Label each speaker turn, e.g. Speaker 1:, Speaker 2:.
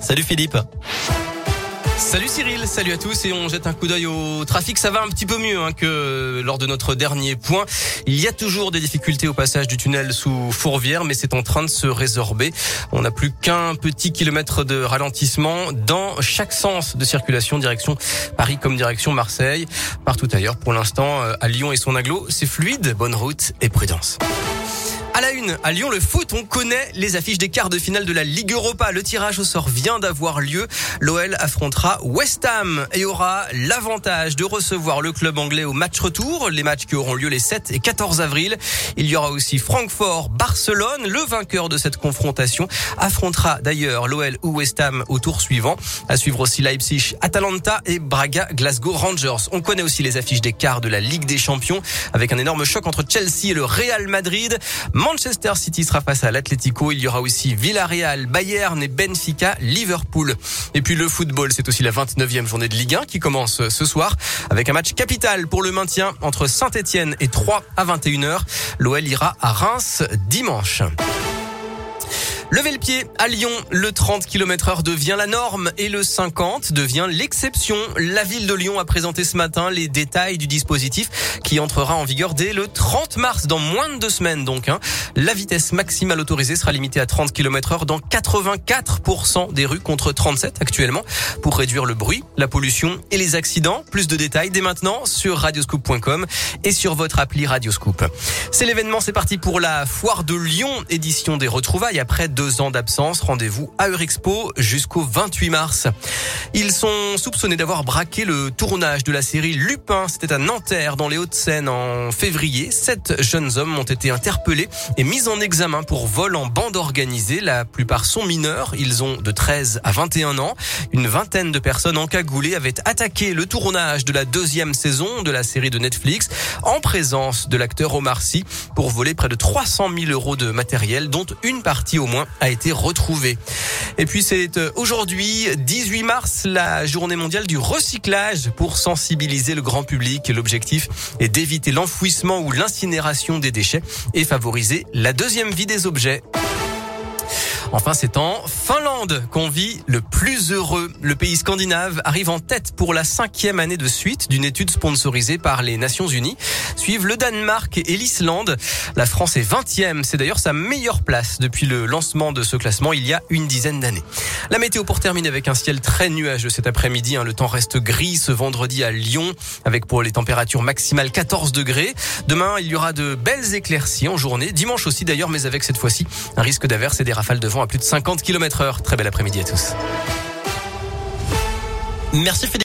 Speaker 1: Salut Philippe.
Speaker 2: Salut Cyril, salut à tous et on jette un coup d'œil au trafic. Ça va un petit peu mieux hein, que lors de notre dernier point. Il y a toujours des difficultés au passage du tunnel sous Fourvière, mais c'est en train de se résorber. On n'a plus qu'un petit kilomètre de ralentissement dans chaque sens de circulation, direction Paris comme direction Marseille. Partout ailleurs, pour l'instant, euh, à Lyon et son aglo, c'est fluide. Bonne route et prudence. À Lyon, le foot, on connaît les affiches des quarts de finale de la Ligue Europa. Le tirage au sort vient d'avoir lieu. L'OL affrontera West Ham et aura l'avantage de recevoir le club anglais au match retour. Les matchs qui auront lieu les 7 et 14 avril. Il y aura aussi Francfort-Barcelone. Le vainqueur de cette confrontation affrontera d'ailleurs l'OL ou West Ham au tour suivant. À suivre aussi Leipzig-Atalanta et Braga-Glasgow Rangers. On connaît aussi les affiches des quarts de la Ligue des Champions avec un énorme choc entre Chelsea et le Real Madrid. Manchester City sera face à l'Atlético. Il y aura aussi Villarreal, Bayern et Benfica, Liverpool. Et puis le football, c'est aussi la 29e journée de Ligue 1 qui commence ce soir avec un match capital pour le maintien entre Saint-Etienne et 3 à 21h. L'OL ira à Reims dimanche. Levez le pied à Lyon, le 30 km heure devient la norme et le 50 devient l'exception. La ville de Lyon a présenté ce matin les détails du dispositif qui entrera en vigueur dès le 30 mars, dans moins de deux semaines donc. Hein. La vitesse maximale autorisée sera limitée à 30 km heure dans 84% des rues contre 37 actuellement pour réduire le bruit, la pollution et les accidents. Plus de détails dès maintenant sur radioscoop.com et sur votre appli Radioscoop. C'est l'événement, c'est parti pour la foire de Lyon, édition des retrouvailles après deux ans d'absence. Rendez-vous à Eurexpo jusqu'au 28 mars. Ils sont soupçonnés d'avoir braqué le tournage de la série Lupin. C'était à Nanterre, dans les Hauts-de-Seine, en février. Sept jeunes hommes ont été interpellés et mis en examen pour vol en bande organisée. La plupart sont mineurs. Ils ont de 13 à 21 ans. Une vingtaine de personnes encagoulées avaient attaqué le tournage de la deuxième saison de la série de Netflix en présence de l'acteur Omar Sy pour voler près de 300 000 euros de matériel, dont une partie au moins a été retrouvé. Et puis c'est euh, aujourd'hui, 18 mars, la journée mondiale du recyclage pour sensibiliser le grand public. L'objectif est d'éviter l'enfouissement ou l'incinération des déchets et favoriser la deuxième vie des objets. Enfin, c'est en Finlande qu'on vit le plus heureux. Le pays scandinave arrive en tête pour la cinquième année de suite d'une étude sponsorisée par les Nations Unies. Suivent le Danemark et l'Islande. La France est 20e. C'est d'ailleurs sa meilleure place depuis le lancement de ce classement il y a une dizaine d'années. La météo pour terminer avec un ciel très nuageux cet après-midi. Hein. Le temps reste gris ce vendredi à Lyon avec pour les températures maximales 14 degrés. Demain, il y aura de belles éclaircies en journée. Dimanche aussi d'ailleurs, mais avec cette fois-ci un risque d'averse et des rafales de vent à plus de 50 km heure. Très bel après-midi à tous.
Speaker 1: Merci.